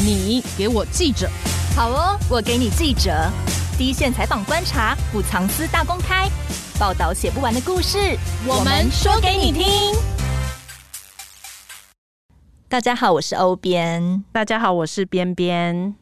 你给我记者，好哦，我给你记者，第一线采访观察，不藏私大公开，报道写不完的故事，我们说给你听。大家好，我是欧编。大家好，我是边边。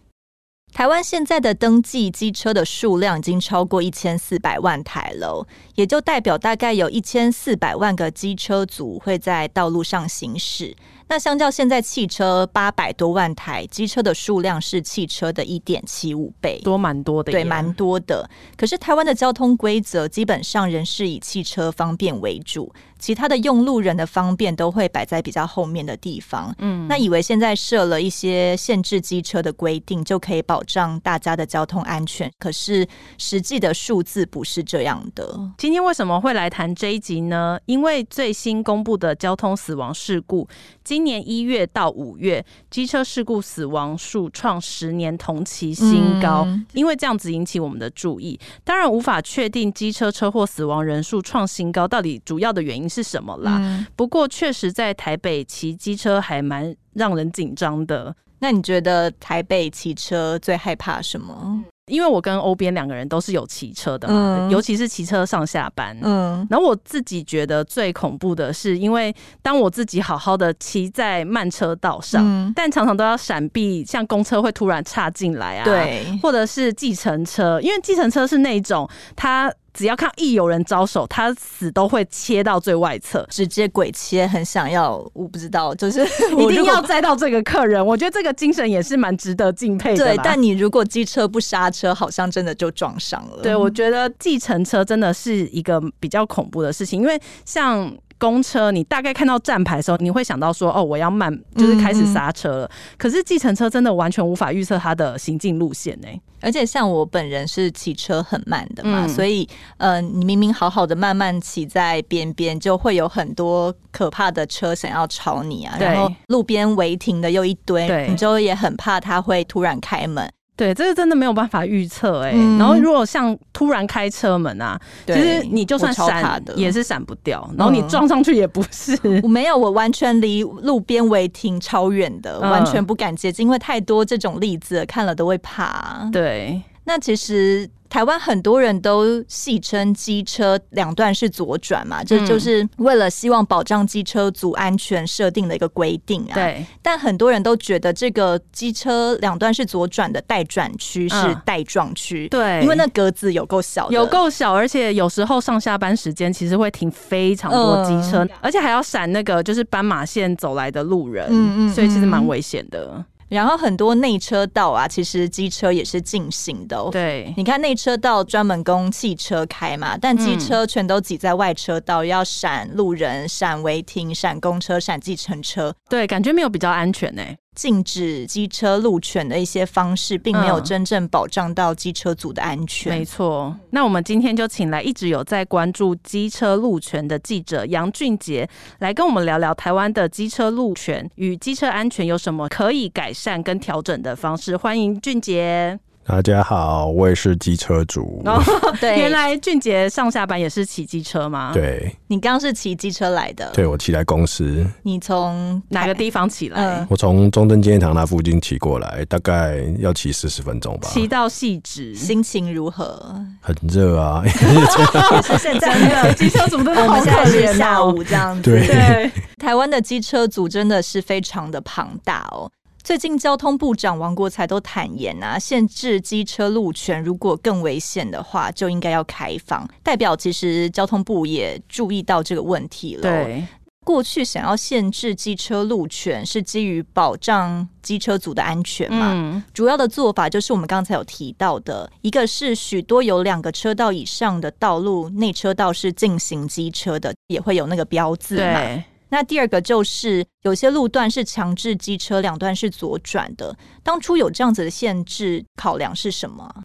台湾现在的登记机车的数量已经超过一千四百万台了，也就代表大概有一千四百万个机车族会在道路上行驶。那相较现在汽车八百多万台，机车的数量是汽车的一点七五倍，多蛮多的，对，蛮多的。可是台湾的交通规则基本上仍是以汽车方便为主，其他的用路人的方便都会摆在比较后面的地方。嗯，那以为现在设了一些限制机车的规定，就可以保障大家的交通安全。可是实际的数字不是这样的。今天为什么会来谈这一集呢？因为最新公布的交通死亡事故。今年一月到五月，机车事故死亡数创十年同期新高，嗯，因为这样子引起我们的注意。当然无法确定机车车祸死亡人数创新高到底主要的原因是什么啦。嗯，不过确实在台北骑机车还蛮让人紧张的。那你觉得台北骑车最害怕什么？因为我跟欧边两个人都是有骑车的嘛，嗯、尤其是骑车上下班。嗯，然后我自己觉得最恐怖的是，因为当我自己好好的骑在慢车道上，嗯、但常常都要闪避，像公车会突然插进来啊，对，或者是计程车，因为计程车是那种它。只要看一有人招手，他死都会切到最外侧，直接鬼切，很想要，我不知道，就是 一定要载到这个客人。我觉得这个精神也是蛮值得敬佩的。对，但你如果机车不刹车，好像真的就撞上了。对，我觉得计程车真的是一个比较恐怖的事情，因为像。公车，你大概看到站牌的时候，你会想到说：“哦，我要慢，就是开始刹车了。嗯”可是计程车真的完全无法预测它的行进路线呢。而且像我本人是骑车很慢的嘛，嗯、所以呃，你明明好好的慢慢骑在边边，就会有很多可怕的车想要超你啊。然后路边违停的又一堆，你就也很怕他会突然开门。对，这个真的没有办法预测哎。然后如果像突然开车门啊，其实你就算闪也是闪不掉，然后你撞上去也不是。我没有，我完全离路边违停超远的，完全不敢接近，因为太多这种例子看了都会怕。对，那其实。台湾很多人都戏称机车两段是左转嘛，这、嗯、就是为了希望保障机车族安全设定的一个规定啊。对，但很多人都觉得这个机车两段是左转的待转区是待撞区，对，因为那格子有够小，有够小，而且有时候上下班时间其实会停非常多机车，嗯、而且还要闪那个就是斑马线走来的路人，嗯嗯嗯，所以其实蛮危险的。然后很多内车道啊，其实机车也是禁行的哦。对，你看内车道专门供汽车开嘛，但机车全都挤在外车道，要闪路人、闪违停、闪公车、闪计程车。对，感觉没有比较安全呢。禁止机车路权的一些方式，并没有真正保障到机车族的安全。嗯、没错，那我们今天就请来一直有在关注机车路权的记者杨俊杰，来跟我们聊聊台湾的机车路权与机车安全有什么可以改善跟调整的方式。欢迎俊杰。大家好，我也是机车族。哦，对，原来俊杰上下班也是骑机车吗？对，你刚刚是骑机车来的？对，我骑来公司。你从哪个地方骑来？嗯、我从中正纪念堂那附近骑过来，大概要骑四十分钟吧。骑到细致，心情如何？很热啊，也 是现在的 机车族都好可怜哦。下午这样子，对，对台湾的机车族真的是非常的庞大哦。最近交通部长王国才都坦言啊，限制机车路权如果更危险的话，就应该要开放。代表其实交通部也注意到这个问题了。对，过去想要限制机车路权是基于保障机车族的安全嘛？嗯，主要的做法就是我们刚才有提到的，一个是许多有两个车道以上的道路内车道是进行机车的，也会有那个标志嘛。对。那第二个就是有些路段是强制机车两段是左转的。当初有这样子的限制，考量是什么？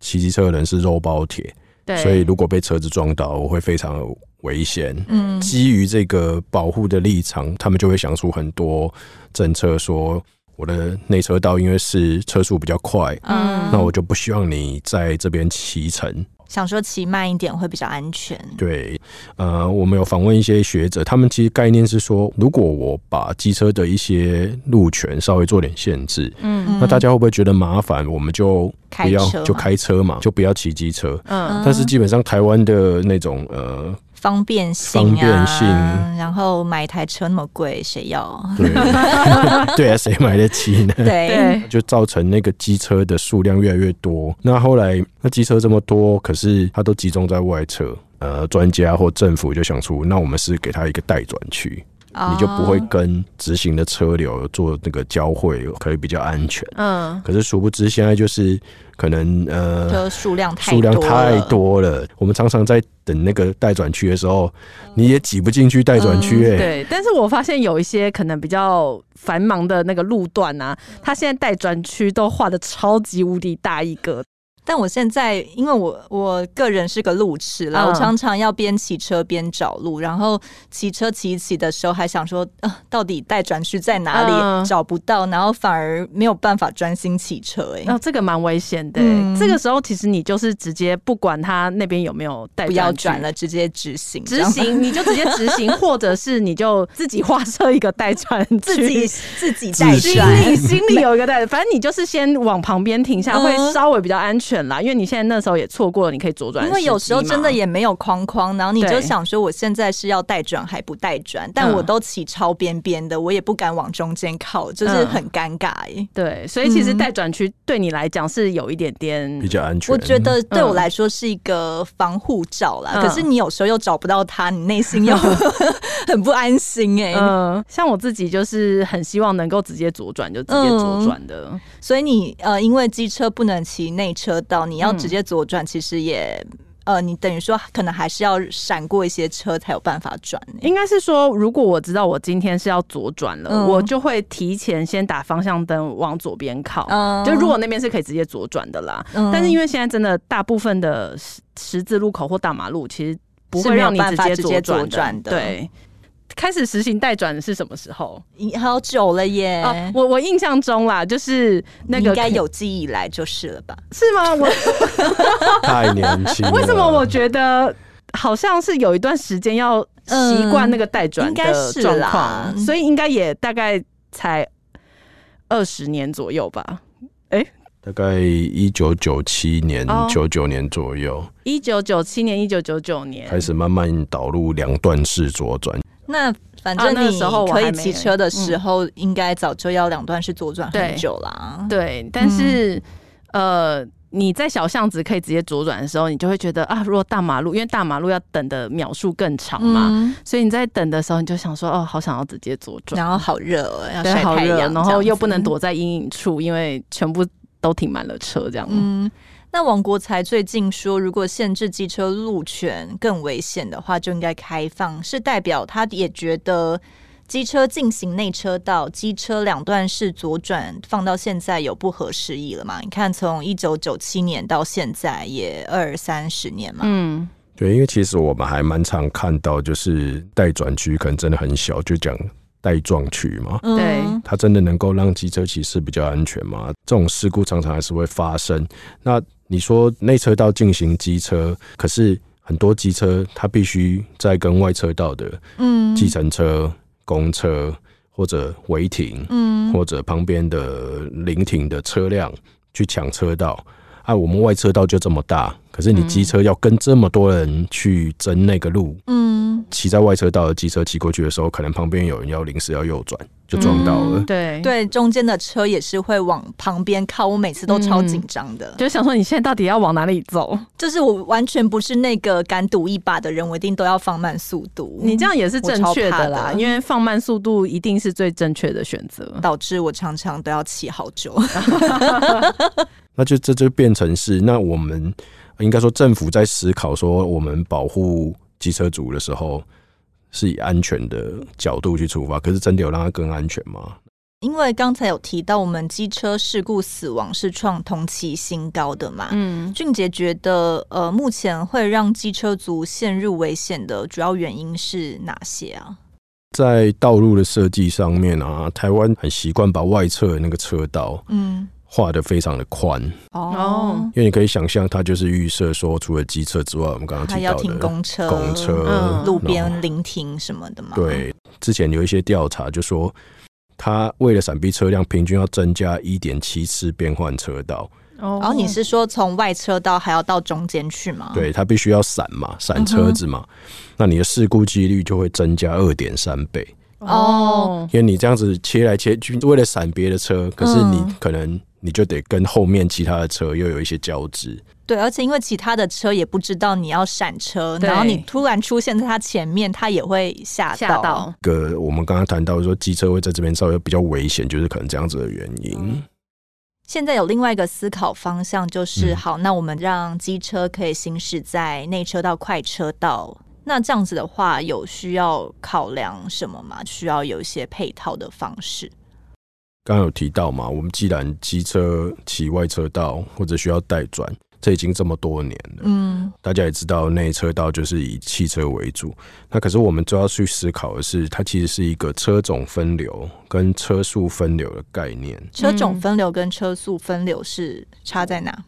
骑机车的人是肉包铁，对，所以如果被车子撞到，我会非常危险。嗯，基于这个保护的立场，他们就会想出很多政策，说我的内车道因为是车速比较快，嗯，那我就不希望你在这边骑乘。想说骑慢一点会比较安全。对，呃，我们有访问一些学者，他们其实概念是说，如果我把机车的一些路权稍微做点限制，嗯，那大家会不会觉得麻烦？我们就不要就开车嘛，就不要骑机车。嗯，但是基本上台湾的那种呃。方便性、啊，方便性，然后买一台车那么贵，谁要？对，对啊，谁买得起呢？对，就造成那个机车的数量越来越多。那后来，那机车这么多，可是它都集中在外侧。呃，专家或政府就想出，那我们是给它一个待转区。你就不会跟直行的车流做那个交汇，可以比较安全。嗯，可是殊不知现在就是可能呃，数量太数量太多了。我们常常在等那个待转区的时候，你也挤不进去待转区。哎，对。但是我发现有一些可能比较繁忙的那个路段啊，它现在待转区都画的超级无敌大一个。但我现在，因为我我个人是个路痴啦，嗯、我常常要边骑车边找路，然后骑车骑一骑的时候还想说，呃，到底待转区在哪里？嗯、找不到，然后反而没有办法专心骑车，哎，哦，这个蛮危险的。嗯、这个时候其实你就是直接不管他那边有没有待转，不要转了，直接直行，直行你就直接直行，或者是你就自己画设一个待转区，自己自己带转，心里心里 有一个待，反正你就是先往旁边停下，嗯、会稍微比较安全。啦，因为你现在那时候也错过了，你可以左转。因为有时候真的也没有框框，然后你就想说，我现在是要带转还不带转？但我都骑超边边的，我也不敢往中间靠，就是很尴尬哎。对，所以其实带转区对你来讲是有一点点比较安全。我觉得对我来说是一个防护罩啦。可是你有时候又找不到它，你内心又 很不安心哎。嗯，像我自己就是很希望能够直接左转就直接左转的。所以你呃，因为机车不能骑内车道，你要直接左转，其实也、嗯、呃，你等于说可能还是要闪过一些车才有办法转。应该是说，如果我知道我今天是要左转了，嗯、我就会提前先打方向灯往左边靠。嗯、就如果那边是可以直接左转的啦，嗯、但是因为现在真的大部分的十字路口或大马路，其实不会让你直接左转的。对。开始实行代转是什么时候？好久了耶！啊、我我印象中啦，就是那个应该有记忆以来就是了吧？是吗？我 太年轻。为什么我觉得好像是有一段时间要习惯那个代转的状况，嗯、所以应该也大概才二十年左右吧？哎、欸，大概一九九七年、九九年左右。一九九七年、一九九九年开始慢慢导入两段式左转。那反正你可以骑车的时候，应该早就要两段式左转很久啦。对，但是、嗯、呃，你在小巷子可以直接左转的时候，你就会觉得啊，如果大马路，因为大马路要等的秒数更长嘛，嗯、所以你在等的时候，你就想说，哦，好想要直接左转。然后好热哦，要晒太阳，然后又不能躲在阴影处，因为全部都停满了车，这样。嗯。那王国才最近说，如果限制机车路权更危险的话，就应该开放，是代表他也觉得机车进行内车道、机车两段式左转放到现在有不合时宜了嘛？你看，从一九九七年到现在也二三十年嘛。嗯，对，因为其实我们还蛮常看到，就是待转区可能真的很小，就讲。待撞区嘛，对，它真的能够让机车骑士比较安全吗？这种事故常常还是会发生。那你说内车道进行机车，可是很多机车它必须在跟外车道的，嗯，计程车、公车或者违停，嗯，或者旁边的临停的车辆去抢车道。啊，我们外车道就这么大，可是你机车要跟这么多人去争那个路，嗯，骑在外车道的机车骑过去的时候，可能旁边有人要临时要右转，就撞到了。嗯、对对，中间的车也是会往旁边靠，我每次都超紧张的，嗯，就想说你现在到底要往哪里走？就是我完全不是那个敢赌一把的人，我一定都要放慢速度。你这样也是正确的啦，的因为放慢速度一定是最正确的选择，导致我常常都要骑好久。那就这就变成是，那我们应该说政府在思考说，我们保护机车族的时候，是以安全的角度去出发。可是真的有让它更安全吗？因为刚才有提到，我们机车事故死亡是创同期新高的嘛。嗯，俊杰觉得，呃，目前会让机车族陷入危险的主要原因是哪些啊？在道路的设计上面啊，台湾很习惯把外侧的那个车道，嗯。画的非常的宽哦，因为你可以想象，它就是预设说，除了机车之外，我们刚刚提到的要停公车、公车、嗯、路边临停什么的嘛。对，之前有一些调查就说，它为了闪避车辆，平均要增加一点七次变换车道。哦，然后你是说从外车道还要到中间去吗？对，它必须要闪嘛，闪车子嘛，嗯、那你的事故几率就会增加二点三倍。哦，因为你这样子切来切去，为了闪别的车，可是你可能你就得跟后面其他的车又有一些交织。对，而且因为其他的车也不知道你要闪车，然后你突然出现在他前面，他也会吓到。到个我们刚刚谈到说机车会在这边稍微比较危险，就是可能这样子的原因。嗯现在有另外一个思考方向，就是好，那我们让机车可以行驶在内车道、快车道。那这样子的话，有需要考量什么吗？需要有一些配套的方式。刚刚有提到嘛，我们既然机车骑外车道或者需要带转。这已经这么多年了，嗯，大家也知道内车道就是以汽车为主，那可是我们主要去思考的是，它其实是一个车种分流跟车速分流的概念。车种分流跟车速分流是差在哪？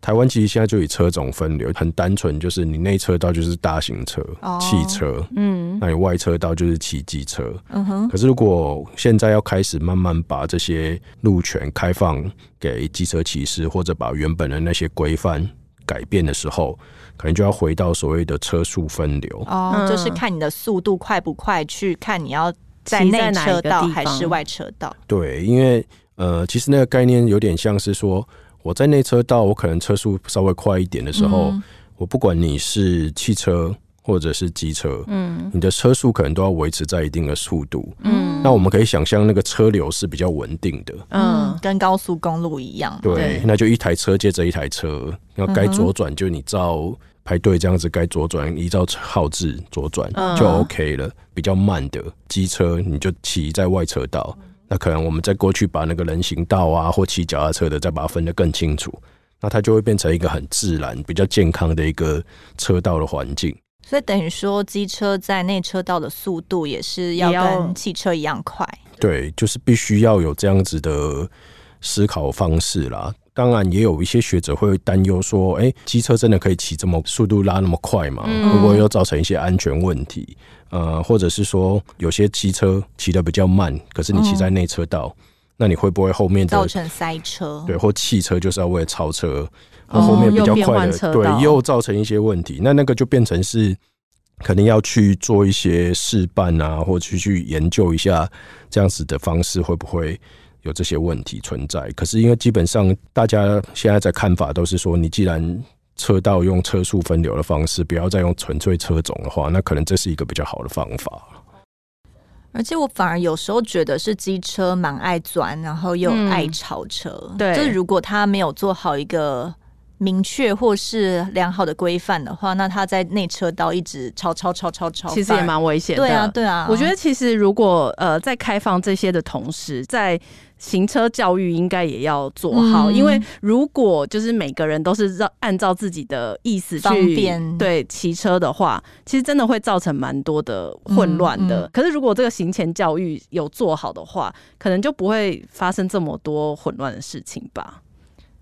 台湾其实现在就以车种分流，很单纯，就是你内车道就是大型车、哦、汽车，嗯，那你外车道就是骑机车，嗯哼。可是如果现在要开始慢慢把这些路权开放给机车骑士，或者把原本的那些规范改变的时候，可能就要回到所谓的车速分流，哦，就是看你的速度快不快，去看你要在内车道还是外车道。对，因为呃，其实那个概念有点像是说。我在内车道，我可能车速稍微快一点的时候，嗯、我不管你是汽车或者是机车，嗯，你的车速可能都要维持在一定的速度，嗯，那我们可以想象那个车流是比较稳定的，嗯，跟高速公路一样，对，对，那就一台车接着一台车，要该左转就你照排队这样子该左转，依照号志左转就 OK 了。比较慢的机车，你就骑在外车道。那可能我们在过去把那个人行道啊，或骑脚踏车的，再把它分得更清楚，那它就会变成一个很自然、比较健康的一个车道的环境。所以等于说，机车在内车道的速度也是要跟汽车一样快。对，就是必须要有这样子的思考方式啦。当然，也有一些学者会担忧说：“哎、欸，机车真的可以骑这么速度拉那么快吗？嗯、会不会又造成一些安全问题？呃，或者是说，有些机车骑得比较慢，可是你骑在内车道，嗯、那你会不会后面造成塞车？对，或汽车就是要为了超车，或后面比较快的，对，又造成一些问题。那那个就变成是可能要去做一些试办啊，或去去研究一下这样子的方式会不会？”有这些问题存在，可是因为基本上大家现在在看法都是说，你既然车道用车速分流的方式，不要再用纯粹车种的话，那可能这是一个比较好的方法。而且我反而有时候觉得是机车蛮爱钻，然后又爱超车。嗯、对，就是如果他没有做好一个。明确或是良好的规范的话，那他在内车道一直超超超超超，其实也蛮危险的。对啊，对啊。我觉得其实如果呃在开放这些的同时，在行车教育应该也要做好，嗯、因为如果就是每个人都是让按照自己的意思去方便对骑车的话，其实真的会造成蛮多的混乱的。嗯嗯、可是如果这个行前教育有做好的话，可能就不会发生这么多混乱的事情吧。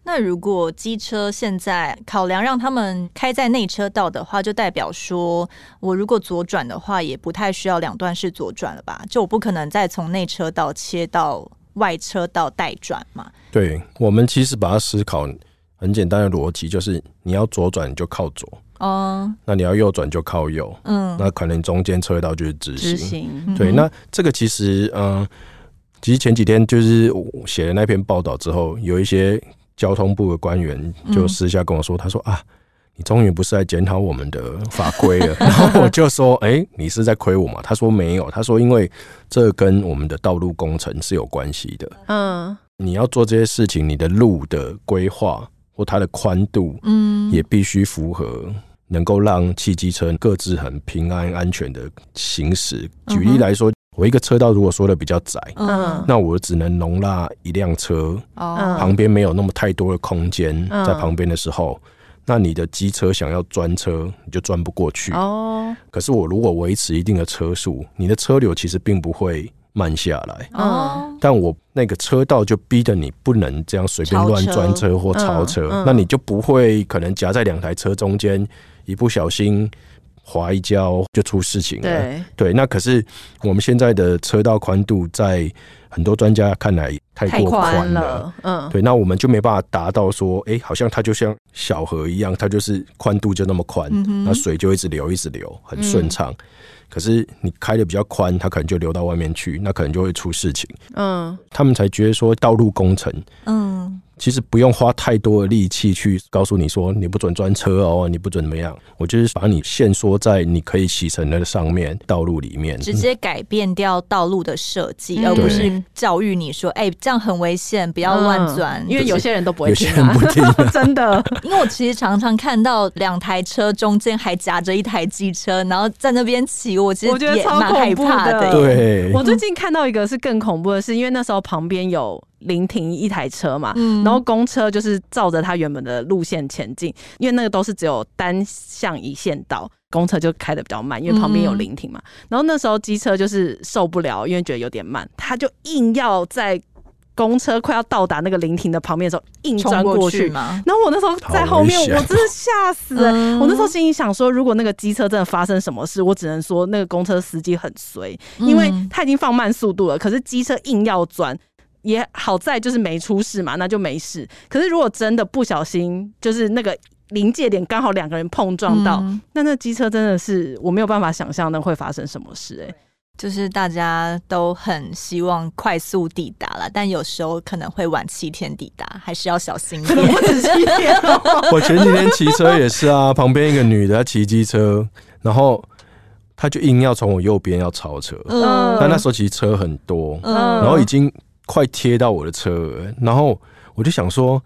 那如果机车现在考量让他们开在内车道的话，就代表说我如果左转的话，也不太需要两段式左转了吧？就我不可能再从内车道切到外车道待转嘛？对，我们其实把它思考很简单的逻辑，就是你要左转你就靠左，哦，那你要右转就靠右，嗯，那可能中间车道就是直行。直行，对，那这个其实，嗯，其实前几天就是写了那篇报道之后，有一些。交通部的官员就私下跟我说：“他说啊，你终于不是在检讨我们的法规了。”然后我就说：“哎，你是在亏我吗？”他说：“没有。”他说：“因为这跟我们的道路工程是有关系的。嗯，你要做这些事情，你的路的规划或它的宽度，嗯，也必须符合能够让汽机车各自很平安安全的行驶。举例来说。”我一个车道如果说的比较窄，嗯，那我只能容纳一辆车，哦，旁边没有那么太多的空间在旁边的时候，嗯，那你的机车想要钻车，你就钻不过去。哦。可是我如果维持一定的车速，你的车流其实并不会慢下来。哦，但我那个车道就逼得你不能这样随便乱钻车或超车，嗯。嗯、那你就不会可能夹在两台车中间，一不小心滑一跤就出事情了。对，对，那可是我们现在的车道宽度在。很多专家看来太过宽了，了，嗯，对，那我们就没办法达到说，哎、欸，好像它就像小河一样，它就是宽度就那么宽，那、嗯、水就一直流，一直流，很顺畅。嗯、可是你开的比较宽，它可能就流到外面去，那可能就会出事情。嗯，他们才觉得说道路工程，嗯。其实不用花太多的力气去告诉你说，你不准钻车哦，你不准怎么样。我就是把你限缩在你可以骑乘的上面道路里面，直接改变掉道路的设计，嗯、而不是教育你说，哎、欸，这样很危险，不要乱转、嗯。因为有些人都不会听、啊，有些人不听、啊，真的。因为我其实常常看到两台车中间还夹着一台机车，然后在那边骑，我其实也蛮害怕的。对，我最近看到一个是更恐怖的是，因为那时候旁边有。临停一台车嘛，嗯、然后公车就是照着它原本的路线前进，因为那个都是只有单向一线道，公车就开的比较慢，因为旁边有临停嘛。嗯、然后那时候机车就是受不了，因为觉得有点慢，他就硬要在公车快要到达那个临停的旁边的时候硬钻过去嘛。然后我那时候在后面，我真的吓死了、欸。嗯、我那时候心里想说，如果那个机车真的发生什么事，我只能说那个公车司机很衰，因为他已经放慢速度了，可是机车硬要钻。也好在就是没出事嘛，那就没事。可是如果真的不小心，就是那个临界点刚好两个人碰撞到，嗯、那那机车真的是我没有办法想象那会发生什么事、欸。哎，就是大家都很希望快速抵达了，但有时候可能会晚七天抵达，还是要小心一点。七天、喔，我前几天骑车也是啊，旁边一个女的骑机车，然后她就硬要从我右边要超车，嗯，但那时候其实车很多，嗯，然后已经。快贴到我的车，然后我就想说，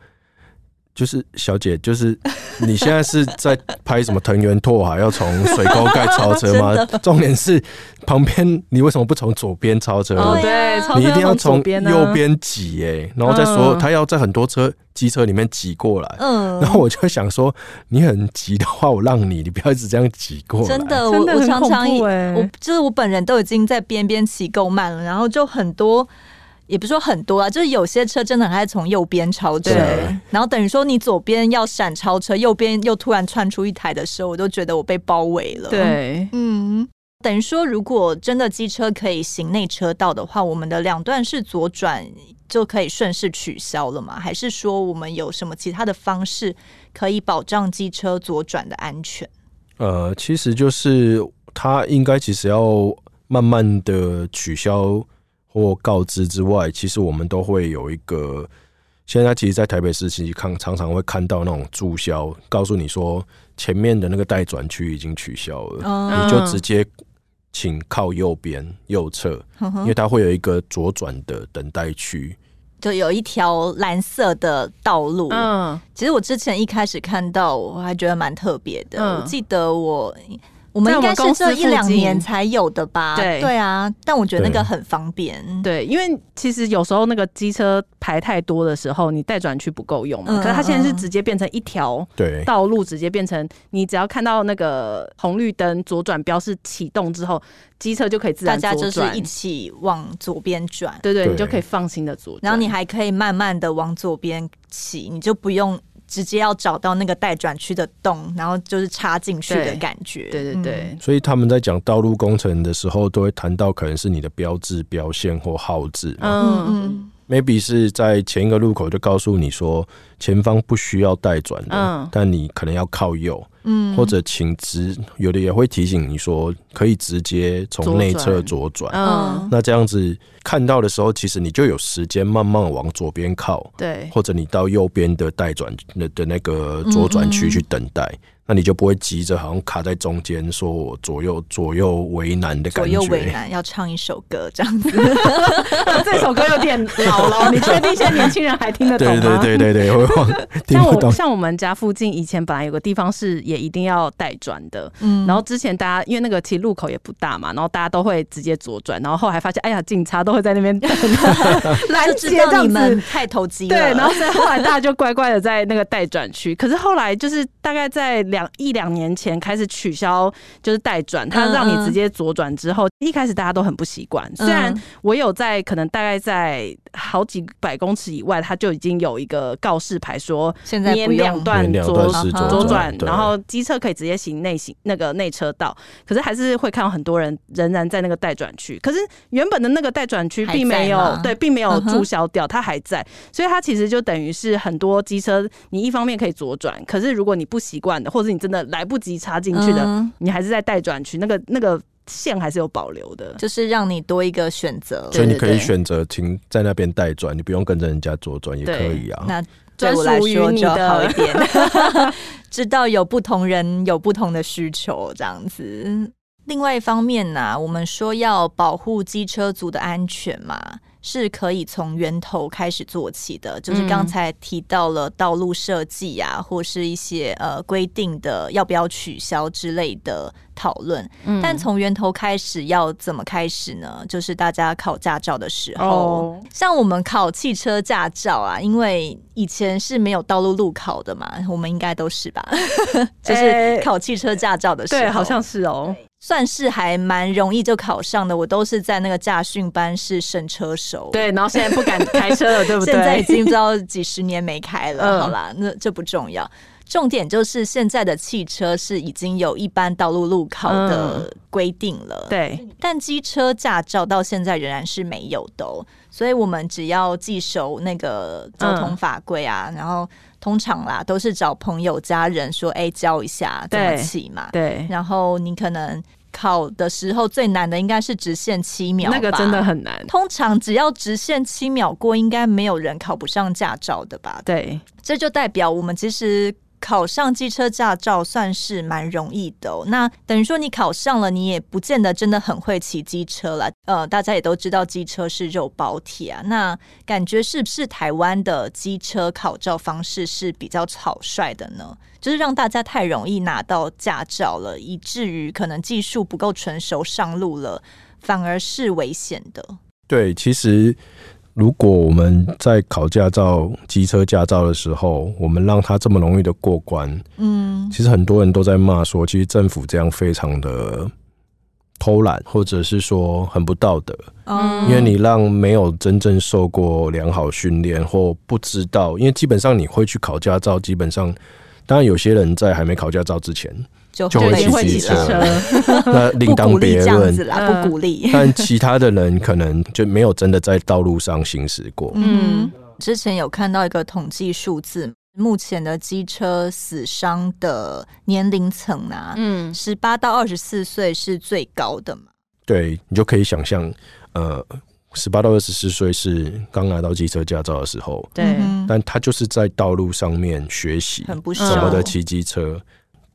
就是小姐，就是 你现在是在拍什么藤原拓海要从水沟盖超车吗？重点是旁边你为什么不从左边超车？哦，对，你一定要从右边挤哎，然后再说他要在很多车机车里面挤过来。嗯，然后我就想说，你很急的话，我让你，你不要一直这样挤过来。真的，我我常常我就是我本人都已经在边边骑够慢了，然后就很多。也不是说很多啊，就是有些车真的很爱从右边超车，然后等于说你左边要闪超车，右边又突然窜出一台的时候，我都觉得我被包围了。对，嗯，等于说如果真的机车可以行内车道的话，我们的两段式左转就可以顺势取消了吗？还是说我们有什么其他的方式可以保障机车左转的安全？呃，其实就是它应该其实要慢慢的取消。或告知之外，其实我们都会有一个。现在其实，在台北市其实看常常会看到那种注销，告诉你说前面的那个待转区已经取消了，嗯、你就直接请靠右边右侧，嗯、因为它会有一个左转的等待区，就有一条蓝色的道路。嗯，其实我之前一开始看到，我还觉得蛮特别的。嗯、我记得我。我们应该是这一两年才有的吧？对对啊，但我觉得那个很方便。对，因为其实有时候那个机车排太多的时候，你待转区不够用嘛。嗯、可是它现在是直接变成一条道路，直接变成你只要看到那个红绿灯左转标示启动之后，机车就可以自然左转，大家就是一起往左边转。对，对对，你就可以放心的左。然后你还可以慢慢的往左边骑，你就不用。直接要找到那个待转区的洞，然后就是插进去的感觉。对对对。所以他们在讲道路工程的时候，都会谈到可能是你的标志、标线或号志。嗯嗯。Maybe 是在前一个路口就告诉你说前方不需要待转的，嗯、但你可能要靠右，嗯，或者请直，有的也会提醒你说可以直接从内侧左转，嗯，那这样子看到的时候，其实你就有时间慢慢往左边靠，对，或者你到右边的待转的的那个左转区去等待。嗯嗯那你就不会急着好像卡在中间，说我左右左右为难的感觉。左右为难，要唱一首歌这样子。这首歌有点老了，你确定现在年轻人还听得懂吗？对对对。像我像我们家附近以前本来有个地方是也一定要待转的，嗯，然后之前大家因为那个其实路口也不大嘛，然后大家都会直接左转，然后后来发现哎呀警察都会在那边 拦截，让你们太投机了。对，然后所以后来大家就乖乖的在那个待转区。可是后来就是大概在两。一两年前开始取消就是待转，他让你直接左转之后，一开始大家都很不习惯。虽然我有在可能大概在好几百公尺以外，它就已经有一个告示牌说，现在不两段左左转，然后机车可以直接行内行那个内车道，可是还是会看到很多人仍然在那个待转区。可是原本的那个待转区并没有对，并没有注销掉，它还在，所以它其实就等于是很多机车，你一方面可以左转，可是如果你不习惯的，或者你真的来不及插进去的，嗯、你还是在待转区，那个那个线还是有保留的，就是让你多一个选择。所以你可以选择停在那边待转，你不用跟着人家左转也可以啊。那对我来说就好一点，知道有不同人有不同的需求，这样子。另外一方面呢、啊，我们说要保护机车族的安全嘛。是可以从源头开始做起的，就是刚才提到了道路设计啊，或是一些呃规定的要不要取消之类的讨论。嗯，但从源头开始要怎么开始呢？就是大家考驾照的时候，哦，像我们考汽车驾照啊，因为以前是没有道路路考的嘛，我们应该都是吧？就是考汽车驾照的时候，对，好像是哦。算是还蛮容易就考上的，我都是在那个驾训班是神车手。对，然后现在不敢开车了，对不对？现在已经不知道几十年没开了。嗯、好啦，那这不重要，重点就是现在的汽车是已经有一般道路路考的规定了。嗯、对，但机车驾照到现在仍然是没有的，所以我们只要记熟那个交通法规啊，嗯、然后通常啦都是找朋友家人说，哎、欸，教一下怎么骑嘛。对，然后你可能。考的时候最难的应该是直线七秒，那个真的很难。通常只要直线七秒过，应该没有人考不上驾照的吧？对，这就代表我们其实。考上机车驾照算是蛮容易的哦，那等于说你考上了，你也不见得真的很会骑机车了。呃，大家也都知道机车是肉包铁啊，那感觉是不是台湾的机车考照方式是比较草率的呢？就是让大家太容易拿到驾照了，以至于可能技术不够成熟上路了，反而是危险的。对，其实。如果我们在考驾照、机车驾照的时候，我们让他这么容易的过关，嗯，其实很多人都在骂说，其实政府这样非常的偷懒，或者是说很不道德，嗯，因为你让没有真正受过良好训练或不知道，因为基本上你会去考驾照，基本上，当然有些人在还没考驾照之前。就会骑机车，那另当别论啦，不鼓励。但其他的人可能就没有真的在道路上行驶过。嗯，之前有看到一个统计数字，目前的机车死伤的年龄层啊，嗯，十八到二十四岁是最高的嘛。对，你就可以想象，呃，十八到二十四岁是刚拿到机车驾照的时候，对，但他就是在道路上面学习，很不怎么的骑机车。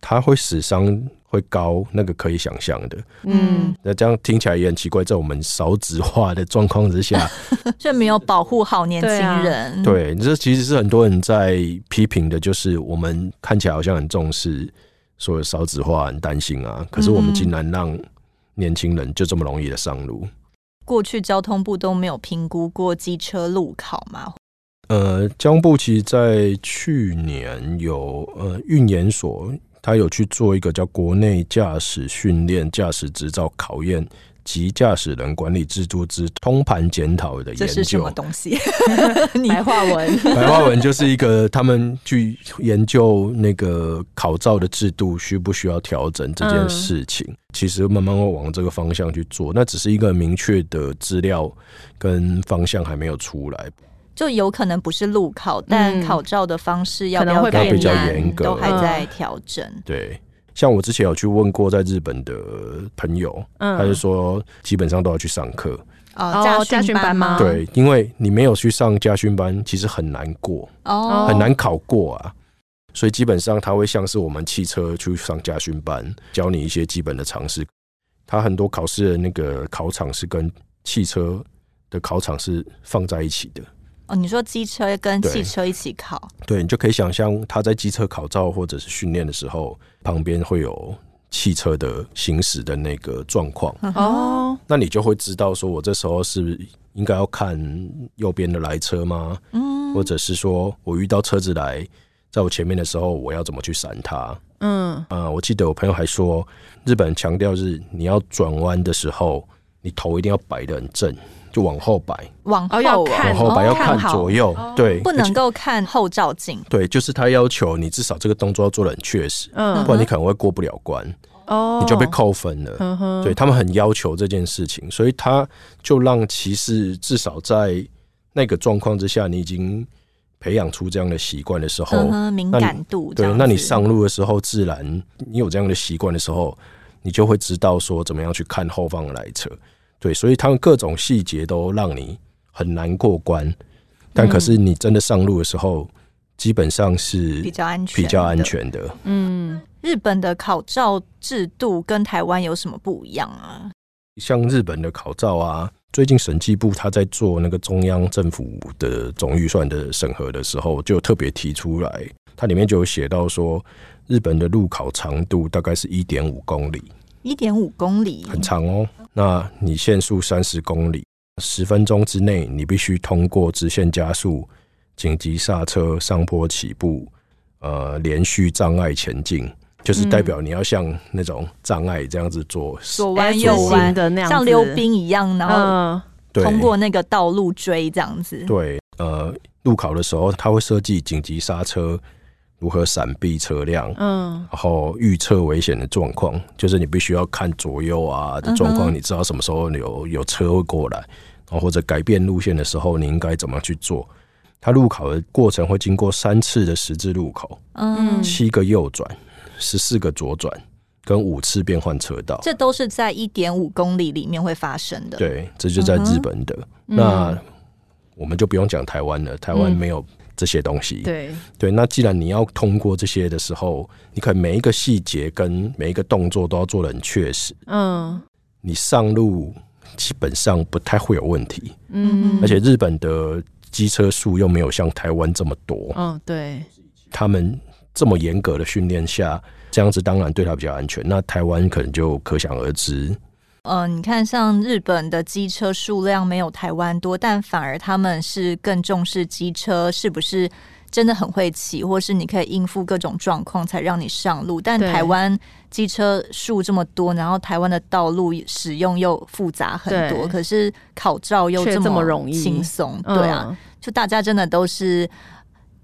他会死伤会高，那个可以想象的。嗯，那这样听起来也很奇怪，在我们少子化的状况之下，却没有保护好年轻人。对啊，对，这其实是很多人在批评的，就是我们看起来好像很重视，所有少子化，很担心啊。可是我们竟然让年轻人就这么容易的上路。过去交通部都没有评估过机车路考吗？呃，交通部其实在去年有呃运研所。他有去做一个叫国内驾驶训练、驾驶执照考验及驾驶人管理制度之通盘检讨的研究。这是什么东西？白话文。白话文就是一个他们去研究那个考照的制度需不需要调整这件事情。嗯、其实慢慢会往这个方向去做，那只是一个明确的资料跟方向还没有出来。就有可能不是路考，但考照的方式要不要改，比较严格，都还在调整。对，像我之前有去问过在日本的朋友，嗯、他就说基本上都要去上课。哦，家家训班吗？对，因为你没有去上家训班，其实很难过，哦，很难考过啊。所以基本上他会像是我们汽车去上家训班，教你一些基本的常识。他很多考试的那个考场是跟汽车的考场是放在一起的。哦，你说机车跟汽车一起考？对，你就可以想象他在机车考照或者是训练的时候，旁边会有汽车的行驶的那个状况。哦，那你就会知道说，我这时候是应该要看右边的来车吗？嗯，或者是说我遇到车子来，在我前面的时候，我要怎么去闪它？嗯，啊、呃，我记得我朋友还说，日本强调是你要转弯的时候，你头一定要摆得很正，就往后摆，往后要看，往后摆要看左右，哦、对，不能够看后照镜。对，就是他要求你至少这个动作要做得很确实，嗯，不然你可能会过不了关，哦，你就被扣分了。嗯，对他们很要求这件事情，所以他就让骑士至少在那个状况之下，你已经。培养出这样的习惯的时候，嗯、敏感度对，那你上路的时候，自然你有这样的习惯的时候，你就会知道说怎么样去看后方的来车。对，所以他们各种细节都让你很难过关。但可是你真的上路的时候，嗯、基本上是比较安全，比较安全的。嗯，日本的考照制度跟台湾有什么不一样啊？像日本的考照啊。最近审计部他在做那个中央政府的总预算的审核的时候，就特别提出来，它里面就有写到说，日本的路考长度大概是一点五公里，一点五公里很长哦。那你限速三十公里，十分钟之内你必须通过直线加速、紧急刹车、上坡起步、呃连续障碍前进。就是代表你要像那种障碍这样子做左弯右弯的那样，像溜冰一样，然后通过那个道路追这样子。对，呃，路考的时候他会设计紧急刹车，如何闪避车辆，嗯，然后预测危险的状况，就是你必须要看左右啊的状况，你知道什么时候有有车会过来，然后或者改变路线的时候，你应该怎么去做。它路考的过程会经过三次的十字路口，嗯，七个右转。十四个左转跟五次变换车道，这都是在一点五公里里面会发生的。对，这就在日本的。嗯、那我们就不用讲台湾了，台湾没有这些东西。嗯、对对，那既然你要通过这些的时候，你可能每一个细节跟每一个动作都要做的很确实。嗯，你上路基本上不太会有问题。嗯，而且日本的机车数又没有像台湾这么多。嗯，对，他们。这么严格的训练下，这样子当然对他比较安全。那台湾可能就可想而知。嗯、呃，你看，像日本的机车数量没有台湾多，但反而他们是更重视机车是不是真的很会骑，或是你可以应付各种状况才让你上路。但台湾机车数这么多，然后台湾的道路使用又复杂很多，可是考照又这么容易轻松，对啊，嗯、就大家真的都是。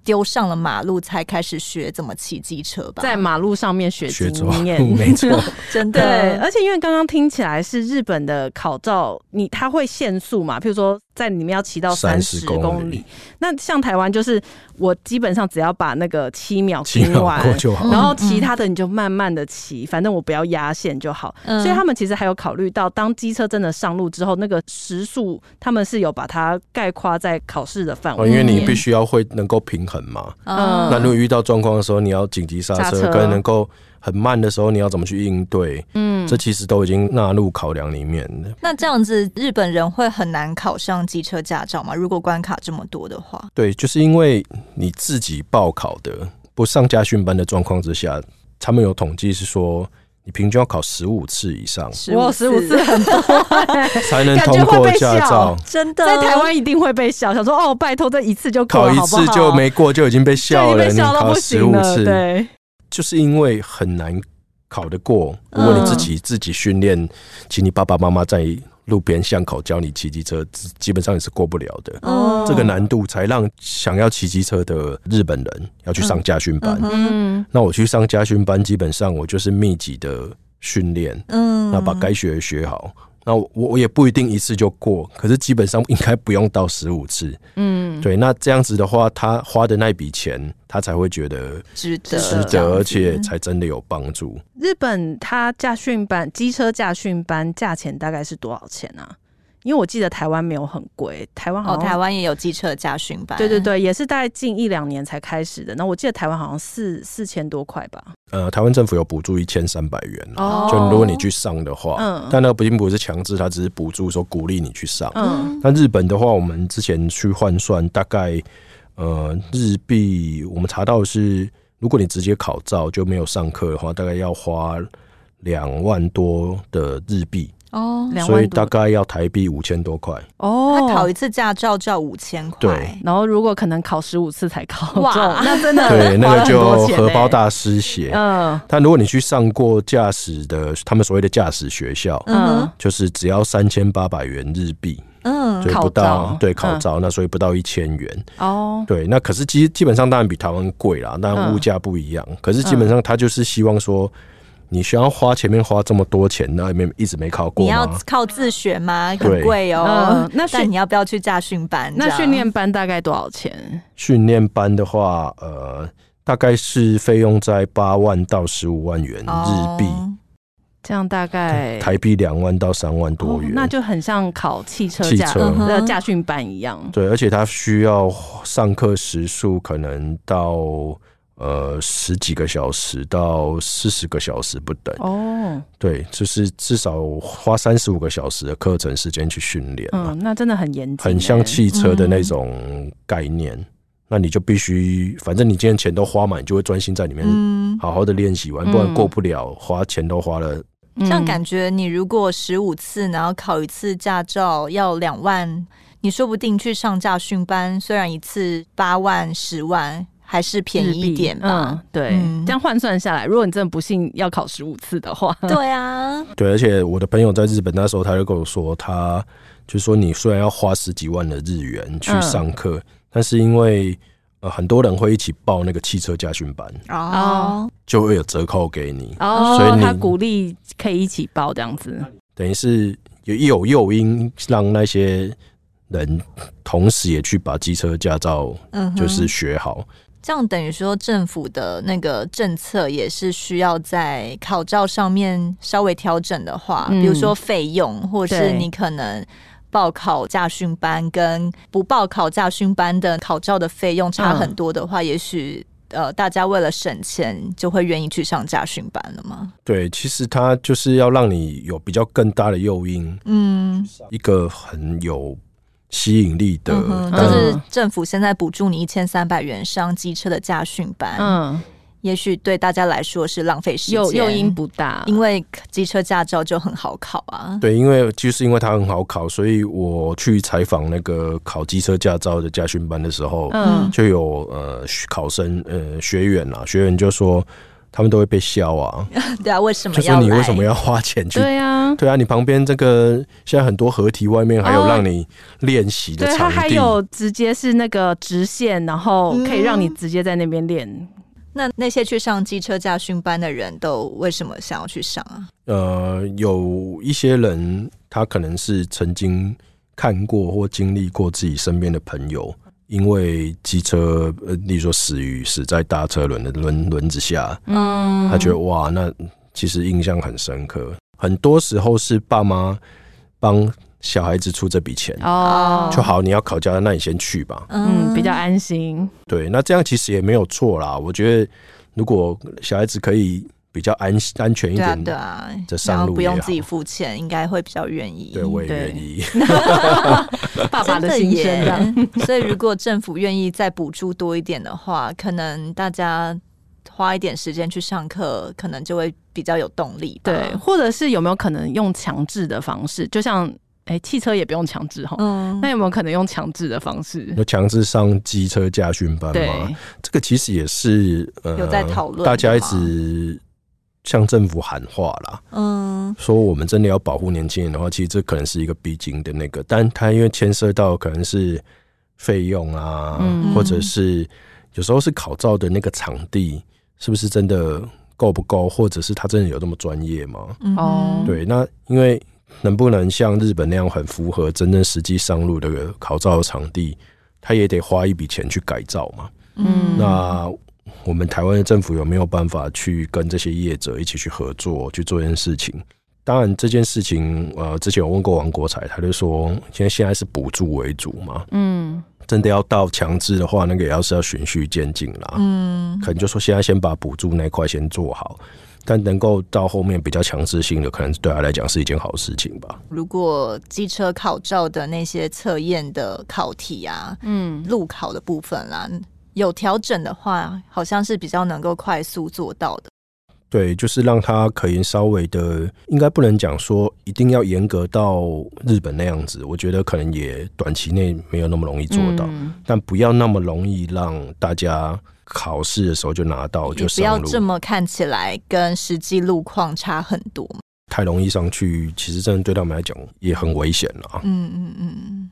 丢上了马路才开始学怎么骑机车吧，在马路上面学经验，没错，真的。对，而且因为刚刚听起来是日本的考照，你它会限速嘛？譬如说在里面要骑到三十公里，公里。那像台湾就是我基本上只要把那个七秒听完就好，然后其他的你就慢慢的骑，反正我不要压线就好。嗯、所以他们其实还有考虑到，当机车真的上路之后，那个时速他们是有把它概括在考试的范围、哦，因为你必须要会能够平衡。嘛，嗯，那如果遇到状况的时候，你要紧急刹车，跟能够很慢的时候，你要怎么去应对？嗯，这其实都已经纳入考量里面了。那这样子，日本人会很难考上机车驾照吗？如果关卡这么多的话？对，就是因为你自己报考的，不上家训班的状况之下，他们有统计是说。你平均要考十五次以上，哇，十五次很多，才能通过驾照。真的，在台湾一定会被笑，想说哦，拜托，这一次就考一次就没过，就已经被笑了。你考十五次，对，就是因为很难考得过。如果你自己自己训练，请你爸爸妈妈在。路边巷口教你骑机车，基本上也是过不了的。哦，这个难度才让想要骑机车的日本人要去上家训班。嗯，那我去上家训班，基本上我就是密集的训练。嗯，那把该学的学好。那我我也不一定一次就过，可是基本上应该不用到十五次。嗯，对，那这样子的话，他花的那笔钱，他才会觉得值得，值得，而且才真的有帮助。日本他驾训班，机车驾训班价钱大概是多少钱啊？因为我记得台湾没有很贵，台湾好像、哦、台湾也有机车驾训班，对对对，也是大概近一两年才开始的。那我记得台湾好像四四千多块吧。呃，台湾政府有补助一千三百元，哦，就如果你去上的话，嗯，但那个并不是强制，它只是补助，说鼓励你去上。嗯，那日本的话，我们之前去换算，大概呃日币，我们查到的是，如果你直接考照就没有上课的话，大概要花两万多的日币。哦，所以大概要台币五千多块哦。他考一次驾照就要五千块，对。然后如果可能考十五次才考哇，那真的对那个就荷包大失血。嗯，但如果你去上过驾驶的，他们所谓的驾驶学校，嗯，就是只要三千八百元日币，嗯，所以不到对考照，那所以不到一千元哦。对，那可是基基本上当然比台湾贵啦，但物价不一样。可是基本上他就是希望说。你需要花前面花这么多钱，那没一直没考过？你要靠自学吗？很贵哦。嗯、那但你要不要去驾训班？那训练班大概多少钱？训练班的话，呃，大概是费用在八万到十五万元日币，哦，这样大概台币两万到三万多元，哦。那就很像考汽车驾的驾训班一样。对，而且他需要上课时数可能到。呃，十几个小时到四十个小时不等哦。对，就是至少花三十五个小时的课程时间去训练。嗯，那真的很严谨，很像汽车的那种概念。嗯、那你就必须，反正你今天钱都花满，你就会专心在里面好好的练习完，嗯、不然过不了，花钱都花了。这样感觉，你如果十五次，然后考一次驾照要两万，你说不定去上驾训班，虽然一次八万、十万。还是便宜一点吧，嗯、对，嗯、这样换算下来，如果你真的不幸要考十五次的话，对啊，对，而且我的朋友在日本那时候，他就跟我说，他就说，你虽然要花十几万的日元去上课，嗯、但是因为呃很多人会一起报那个汽车驾训班。哦，就会有折扣给你哦，所以他鼓励可以一起报这样子，等于是有一有诱因让那些人同时也去把机车驾照就是学好。嗯这样等于说，政府的那个政策也是需要在考照上面稍微调整的话，嗯、比如说费用，或是你可能报考驾训班跟不报考驾训班的考照的费用差很多的话，嗯、也许呃，大家为了省钱，就会愿意去上驾训班了吗？对，其实它就是要让你有比较更大的诱因，嗯，一个很有。吸引力的，嗯、就是政府现在补助你一千三百元上机车的驾训班，嗯，也许对大家来说是浪费时间，诱因不大，因为机车驾照就很好考啊。对，因为就是因为它很好考，所以我去采访那个考机车驾照的驾训班的时候，嗯，就有呃考生呃学员啊，学员就说。他们都会被笑啊！对啊，为什么要？就说你为什么要花钱去？对啊，对啊，你旁边这个现在很多合体外面还有让你练习的场地，哦、对，它还有直接是那个直线，然后可以让你直接在那边练。嗯、那那些去上机车驾训班的人都为什么想要去上啊？呃，有一些人他可能是曾经看过或经历过自己身边的朋友。因为机车，呃，例如说死于死在大车轮的轮轮子下，嗯，他觉得哇，那其实印象很深刻。很多时候是爸妈帮小孩子出这笔钱哦，就好，你要考驾照，那你先去吧，嗯，比较安心。对，那这样其实也没有错啦。我觉得如果小孩子可以。比较安安全一点，对啊，这上路不用自己付钱，应该会比较愿意。对，我也愿意。爸爸的心声。所以，如果政府愿意再补助多一点的话，可能大家花一点时间去上课，可能就会比较有动力。对，或者是有没有可能用强制的方式，就像。哎，汽车也不用强制哈。嗯，那有没有可能用强制的方式？有强制上机车驾训班吗？对这个其实也是呃，有在讨论。大家一直向政府喊话啦，嗯，说我们真的要保护年轻人的话，其实这可能是一个必经的那个，但它因为牵涉到可能是费用啊，嗯、或者是有时候是考照的那个场地是不是真的够不够，或者是他真的有那么专业吗？哦、嗯，对，那因为。能不能像日本那样很符合真正实际上路的考照的场地，他也得花一笔钱去改造嘛。嗯，那我们台湾的政府有没有办法去跟这些业者一起去合作去做这件事情？当然，这件事情呃，之前我问过王国才，他就说，现在现在是补助为主嘛。嗯，真的要到强制的话，那个也要是要循序渐进啦。嗯，可能就说现在先把补助那块先做好。但能够到后面比较强制性的，可能对他来讲是一件好事情吧。如果机车考照的那些测验的考题啊，嗯，路考的部分啦，有调整的话，好像是比较能够快速做到的。对，就是让它可以稍微的，应该不能讲说一定要严格到日本那样子。我觉得可能也短期内没有那么容易做到，嗯、但不要那么容易让大家考试的时候就拿到，就不要这么看起来跟实际路况差很多。太容易上去，其实真的对他们来讲也很危险了。嗯嗯嗯。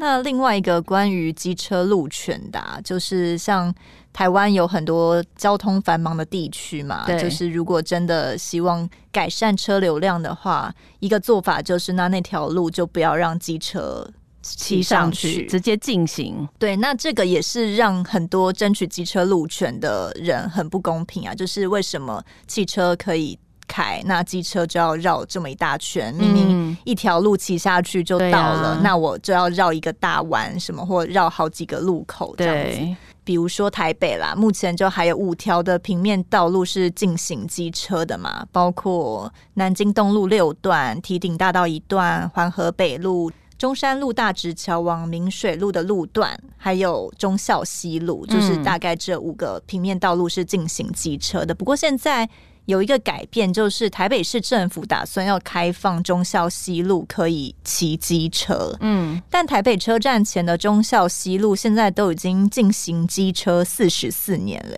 那另外一个关于机车路权的、啊，就是像台湾有很多交通繁忙的地区嘛，对就是如果真的希望改善车流量的话，一个做法就是那那条路就不要让机车骑上去，上去直接进行。对，那这个也是让很多争取机车路权的人很不公平啊，就是为什么汽车可以？开，那机车就要绕这么一大圈，明明一条路骑下去就到了，嗯、那我就要绕一个大弯，什么或绕好几个路口这样子。比如说台北啦，目前就还有五条的平面道路是进行机车的嘛，包括南京东路六段、提顶大道一段、环河北路、中山路大直桥往明水路的路段，还有忠孝西路，就是大概这五个平面道路是进行机车的。不过现在。有一个改变，就是台北市政府打算要开放忠孝西路可以骑机车，嗯，但台北车站前的忠孝西路现在都已经进行机车四十四年了，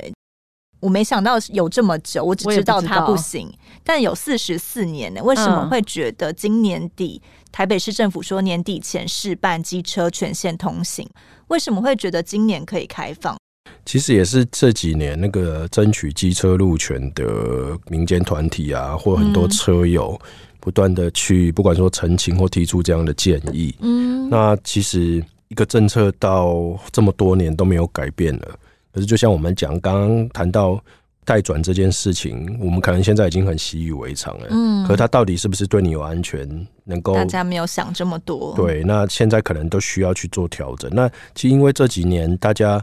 我没想到有这么久，我只知道它不行，不但有四十四年呢，为什么会觉得今年底、嗯、台北市政府说年底前试办机车全线通行，为什么会觉得今年可以开放？其实也是这几年那个争取机车路权的民间团体啊，或很多车友不断的去，不管说澄清或提出这样的建议。嗯，那其实一个政策到这么多年都没有改变了。可是就像我们讲，刚刚谈到代转这件事情，我们可能现在已经很习以为常了。嗯，可是它到底是不是对你有安全？能够大家没有想这么多。对，那现在可能都需要去做调整。那其实因为这几年大家。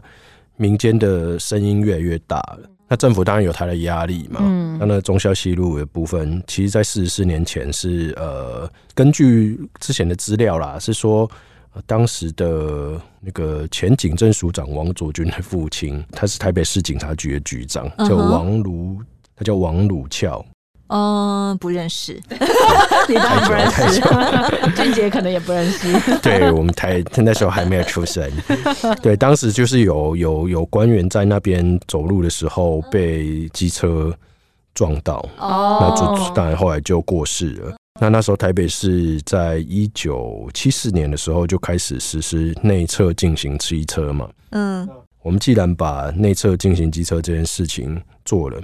民间的声音越来越大了，那政府当然有它的压力嘛。嗯，那那中消西路的部分，其实，在四十四年前是呃，根据之前的资料啦，是说、呃、当时的那个前警政署长王佐军的父亲，他是台北市警察局的局长，叫王鲁，他叫王鲁翘。嗯，不认识，你当然不认识，俊杰可能也不认识。对，我们台那时候还没有出生。对，当时就是有有有官员在那边走路的时候被机车撞到，哦，那就当然后来就过世了。那那时候台北市在一九七四年的时候就开始实施内侧进行机车嘛。嗯，我们既然把内侧进行机车这件事情做了。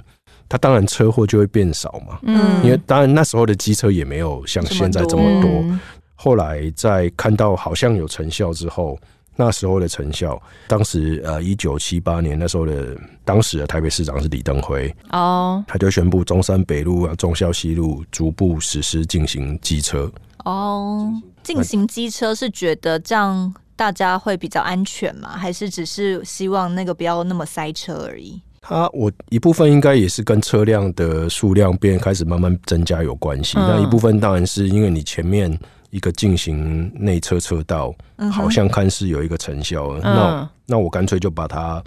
它当然车祸就会变少嘛，嗯，因为当然那时候的机车也没有像现在这么多。嗯、后来在看到好像有成效之后，那时候的成效，当时呃一九七八年那时候的当时的台北市长是李登辉哦，他就宣布中山北路啊、忠孝西路逐步实施进行机车哦。进行机车是觉得这样大家会比较安全吗？还是只是希望那个不要那么塞车而已？它我一部分应该也是跟车辆的数量变开始慢慢增加有关系，那、嗯、一部分当然是因为你前面一个进行内侧车道，好像看似有一个成效，嗯、那那我干脆就把它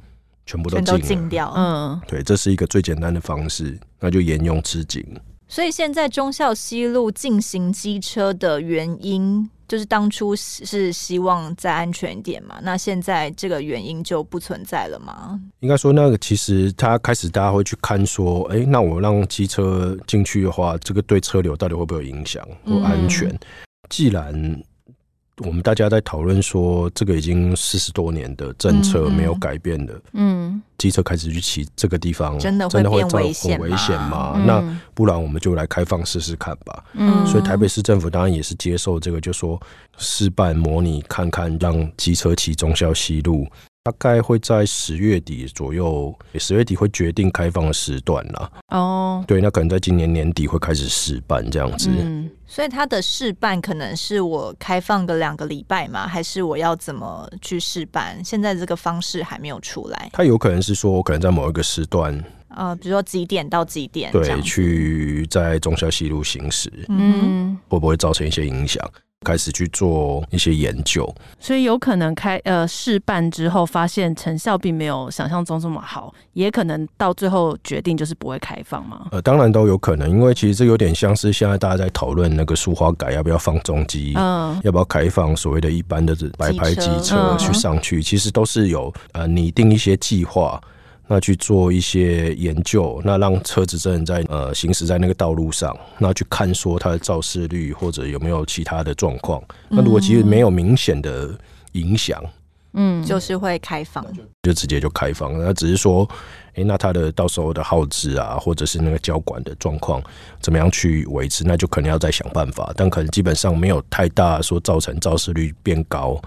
全部都禁掉，嗯，对，这是一个最简单的方式，那就沿用至今。所以现在忠孝西路进行机车的原因。就是当初是希望再安全一点嘛，那现在这个原因就不存在了吗？应该说，那个其实他开始大家会去看说，哎、欸，那我让机车进去的话，这个对车流到底会不会有影响或安全？嗯、既然我们大家在讨论说，这个已经四十多年的政策没有改变的，嗯，机车开始去骑这个地方，真的真的会危险危险吗？嗯、那不然我们就来开放试试看吧。嗯，所以台北市政府当然也是接受这个，就说试办模拟看看，让机车骑忠孝西路。大概会在十月底左右，十月底会决定开放的时段啦。哦，对，那可能在今年年底会开始试办这样子。嗯，所以它的试办可能是我开放个两个礼拜吗？还是我要怎么去试办？现在这个方式还没有出来。它有可能是说我可能在某一个时段，呃，比如说几点到几点，对，去在忠孝西路行驶，嗯，会不会造成一些影响？开始去做一些研究，所以有可能开呃试办之后，发现成效并没有想象中这么好，也可能到最后决定就是不会开放嘛。呃，当然都有可能，因为其实这有点像是现在大家在讨论那个苏花改要不要放重机，嗯，要不要开放所谓的一般的白牌机车去上去，其实都是有呃拟定一些计划。那去做一些研究，那让车子真的在呃行驶在那个道路上，那去看说它的肇事率或者有没有其他的状况。那如果其实没有明显的影响，嗯，就是会开放，就直接就开放。那只是说，哎、欸，那它的到时候的耗资啊，或者是那个交管的状况怎么样去维持，那就可能要再想办法。但可能基本上没有太大说造成肇事率变高。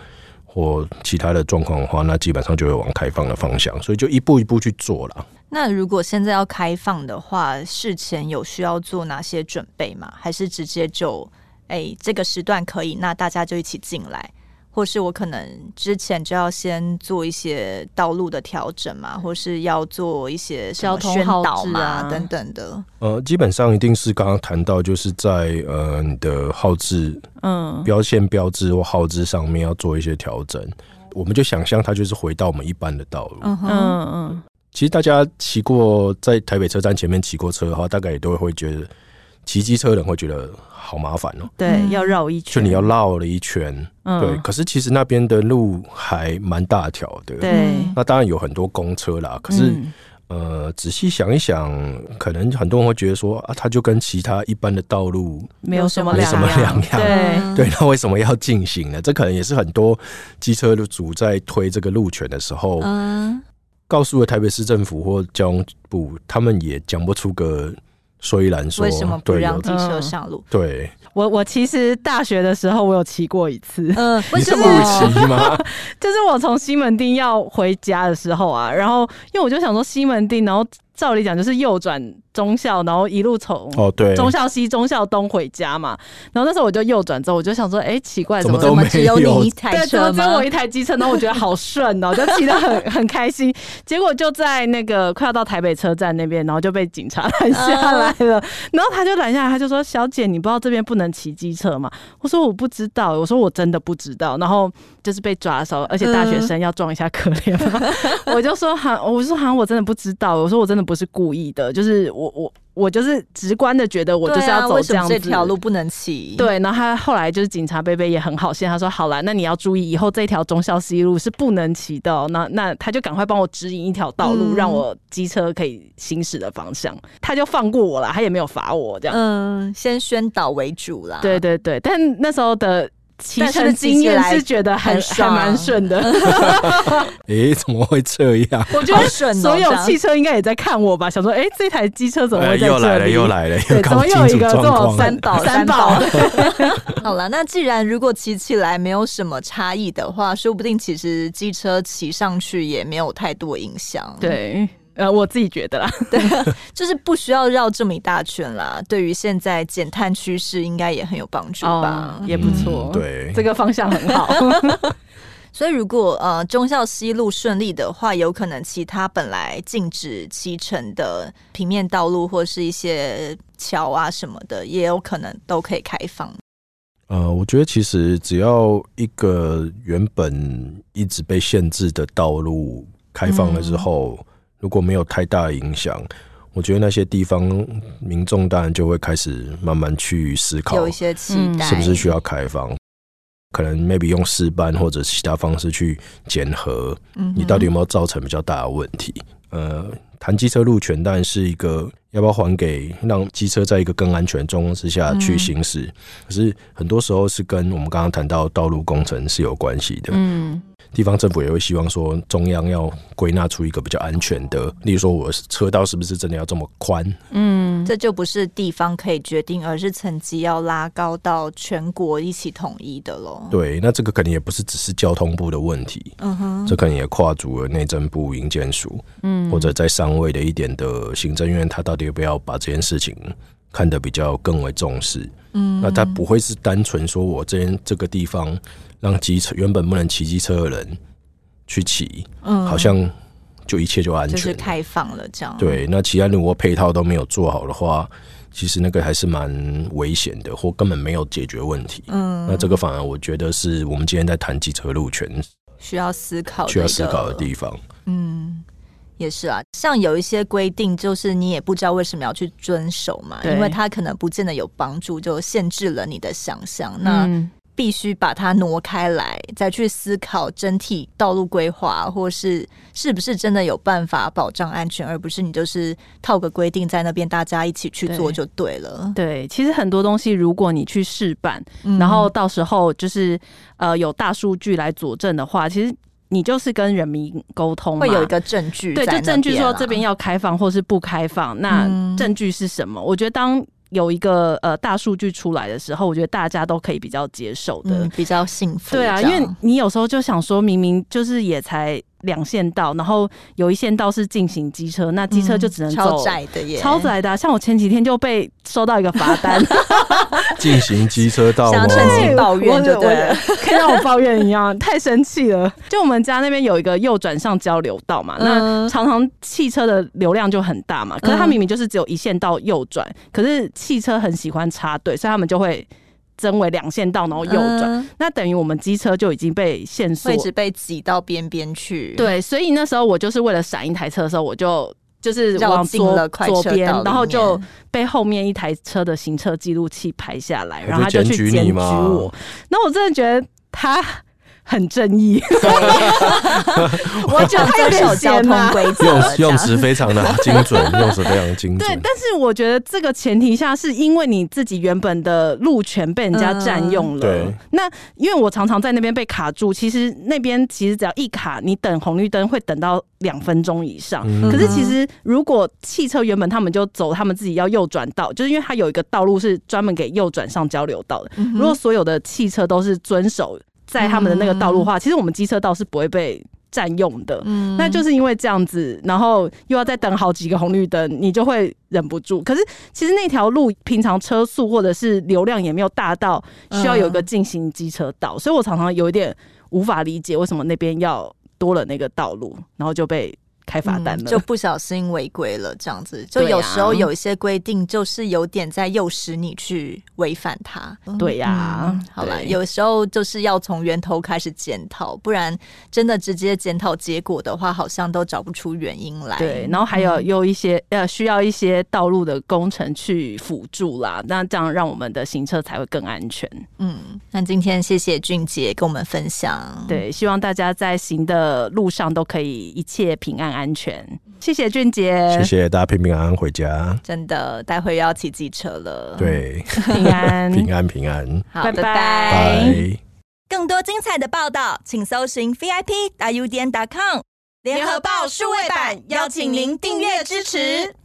或其他的状况的话，那基本上就会往开放的方向，所以就一步一步去做了。那如果现在要开放的话，事前有需要做哪些准备吗？还是直接就哎、这个时段可以，那大家就一起进来？或是我可能之前就要先做一些道路的调整嘛，或是要做一些交通宣导嘛等等的。呃，基本上一定是刚刚谈到，就是在呃你的号志、嗯标线标志或号志上面要做一些调整。我们就想象它就是回到我们一般的道路。嗯嗯嗯。其实大家骑过在台北车站前面骑过车的话，大概也都会觉得骑机车的人会觉得。好麻烦哦、喔，对，要绕一圈，就你要绕了一圈，嗯、对。可是其实那边的路还蛮大条的，对。那当然有很多公车啦，可是、嗯、呃，仔细想一想，可能很多人会觉得说啊，它就跟其他一般的道路没有什么没什么两样，对对。那为什么要进行呢？这可能也是很多机车的主在推这个路权的时候，嗯，告诉了台北市政府或交通部，他们也讲不出个。所以来说，为什么不让机车上路？对，我我其实大学的时候我有骑过一次，嗯，为什么？骑吗？就是我从西门町要回家的时候啊，然后因为我就想说西门町，然后。照理讲就是右转中校，然后一路从哦对中校西、中校东回家嘛。然后那时候我就右转之后，我就想说，哎、欸，奇怪，怎么怎么只有你一台车吗？对，只有我一台机车，然后我觉得好顺哦，就骑得很很开心。结果就在那个快要到台北车站那边，然后就被警察拦下来了。然后他就拦下来，他就说：“小姐，你不知道这边不能骑机车吗？”我说：“我不知道。”我说：“我真的不知道。”然后就是被抓的时候，而且大学生要装一下可怜嘛。我就说：“好，我就说好像我真的不知道。”我说：“我真的。”不是故意的，就是我我我就是直观的觉得我就是要走这样子，这条路不能骑。对，然后他后来就是警察贝贝也很好心，他说好了，那你要注意，以后这条忠孝西路是不能骑的喔。那那他就赶快帮我指引一条道路，让我机车可以行驶的方向，他就放过我了，他也没有罚我这样。嗯，先宣导为主啦。对对对，但那时候的。骑乘经验是觉得很还蛮顺的。哎，怎么会这样？我觉得所有汽车应该也在看我吧，想说，哎，这台机车怎么会在这里？又来了，又来了，对，怎么又有一个这种三宝三宝？好了，那既然如果骑起来没有什么差异的话，说不定其实机车骑上去也没有太多影响。对。呃，我自己觉得啦，对，就是不需要绕这么一大圈啦。对于现在减碳趋势，应该也很有帮助吧，哦、也不错、嗯。对，这个方向很好。所以，如果呃忠孝西路顺利的话，有可能其他本来禁止骑乘的平面道路或是一些桥啊什么的，也有可能都可以开放。呃，我觉得其实只要一个原本一直被限制的道路开放了之后。嗯如果没有太大的影响，我觉得那些地方民众当然就会开始慢慢去思考，有一些期待，是不是需要开放？嗯、可能 maybe 用试办或者其他方式去检核，你到底有没有造成比较大的问题？嗯、呃，谈机车路权当然是一个要不要还给让机车在一个更安全状况之下去行驶，嗯、可是很多时候是跟我们刚刚谈到道路工程是有关系的。嗯。地方政府也会希望说，中央要归纳出一个比较安全的，例如说，我车道是不是真的要这么宽？嗯，这就不是地方可以决定，而是层级要拉高到全国一起统一的喽。对，那这个肯定也不是只是交通部的问题，嗯哼，这可能也跨足了内政部、营建署，嗯，或者在上位的一点的行政院，他到底要不要把这件事情看得比较更为重视？嗯，那他不会是单纯说我这边这个地方。让机车原本不能骑机车的人去骑，嗯，好像就一切就安全，就是开放了这样。对，那其他如果配套都没有做好的话，其实那个还是蛮危险的，或根本没有解决问题。嗯，那这个反而我觉得是我们今天在谈机车路权需要思考、需要思考的地方。嗯，也是啊，像有一些规定，就是你也不知道为什么要去遵守嘛，因为它可能不见得有帮助，就限制了你的想象。那、嗯必须把它挪开来，再去思考整体道路规划，或是是不是真的有办法保障安全，而不是你就是套个规定在那边，大家一起去做就对了。对，对，其实很多东西，如果你去试办，嗯、然后到时候就是呃有大数据来佐证的话，其实你就是跟人民沟通，会有一个证据。对，就证据说这边要开放或是不开放，那证据是什么？嗯、我觉得当。有一个呃大数据出来的时候，我觉得大家都可以比较接受的，嗯、比较幸福。对啊，因为你有时候就想说，明明就是也才。两线道，然后有一线道是进行机车，那机车就只能走、嗯、超窄的耶，超窄的、啊。像我前几天就被收到一个罚单，进行机车道，想趁机抱怨就对了，可以让我抱怨一样，太生气了。就我们家那边有一个右转上交流道嘛，嗯、那常常汽车的流量就很大嘛，可是它明明就是只有一线道右转，嗯、可是汽车很喜欢插队，所以他们就会。增为两线道，然后右转，嗯、那等于我们机车就已经被限速，一直被挤到边边去。对，所以那时候我就是为了闪一台车的时候，我就就是往左左边，然后就被后面一台车的行车记录器拍下来，然后他就去检举我。那我真的觉得他。很正义，我觉得他有点交通规则，用用词非常的精准，用词非常精准。对，但是我觉得这个前提下，是因为你自己原本的路权被人家占用了。对，那因为我常常在那边被卡住，其实那边其实只要一卡，你等红绿灯会等到两分钟以上。可是其实如果汽车原本他们就走他们自己要右转道，就是因为它有一个道路是专门给右转上交流道的。如果所有的汽车都是遵守。在他们的那个道路的话，其实我们机车道是不会被占用的。嗯，那就是因为这样子，然后又要再等好几个红绿灯，你就会忍不住。可是其实那条路平常车速或者是流量也没有大到需要有一个进行机车道，所以我常常有一点无法理解为什么那边要多了那个道路，然后就被。开罚单了，就不小心违规了，这样子就有时候有一些规定，就是有点在诱使你去违反它。对呀，嗯、好了，有时候就是要从源头开始检讨，不然真的直接检讨结果的话，好像都找不出原因来。对，然后还有有一些呃需要一些道路的工程去辅助啦，那这样让我们的行车才会更安全。嗯，那今天谢谢俊杰跟我们分享，对，希望大家在行的路上都可以一切平安。安全，谢谢俊杰，谢谢大家平平安安回家。真的，待会要骑机车了。对，平安 平安平安，好，拜拜。拜。更多精彩的报道，请搜寻 VIP 大 U 点 com 联合报数位版，邀请您订阅支持。